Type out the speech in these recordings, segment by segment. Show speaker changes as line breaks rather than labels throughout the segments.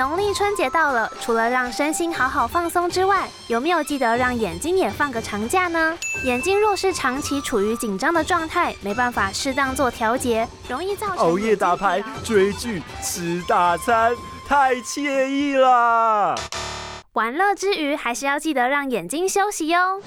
农历春节到了，除了让身心好好放松之外，有没有记得让眼睛也放个长假呢？眼睛若是长期处于紧张的状态，没办法适当做调节，容易造成
熬夜打牌、追剧、吃大餐，太惬意啦。
玩乐之余，还是要记得让眼睛休息哟。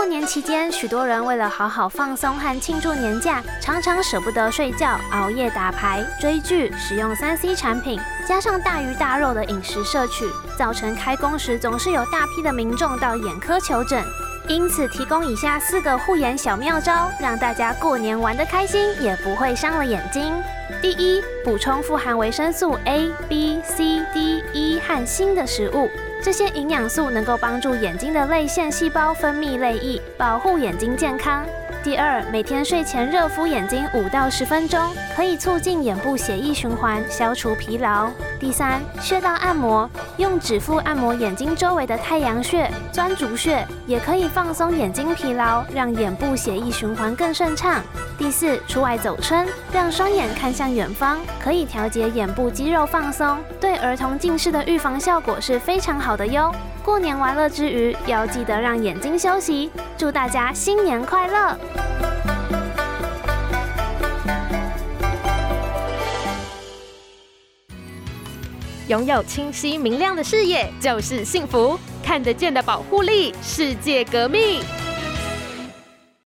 过年期间，许多人为了好好放松和庆祝年假，常常舍不得睡觉，熬夜打牌、追剧，使用三 C 产品，加上大鱼大肉的饮食摄取，造成开工时总是有大批的民众到眼科求诊。因此，提供以下四个护眼小妙招，让大家过年玩得开心，也不会伤了眼睛。第一，补充富含维生素 A、B、C、D、E 和锌的食物。这些营养素能够帮助眼睛的泪腺细胞分泌泪液，保护眼睛健康。第二，每天睡前热敷眼睛五到十分钟，可以促进眼部血液循环，消除疲劳。第三，穴道按摩，用指腹按摩眼睛周围的太阳穴、钻足穴，也可以放松眼睛疲劳，让眼部血液循环更顺畅。第四，出外走春，让双眼看向远方，可以调节眼部肌肉放松，对儿童近视的预防效果是非常好好的哟。过年玩乐之余，要记得让眼睛休息。祝大家新年快乐！
拥有清晰明亮的视野就是幸福，看得见的保护力，世界革命。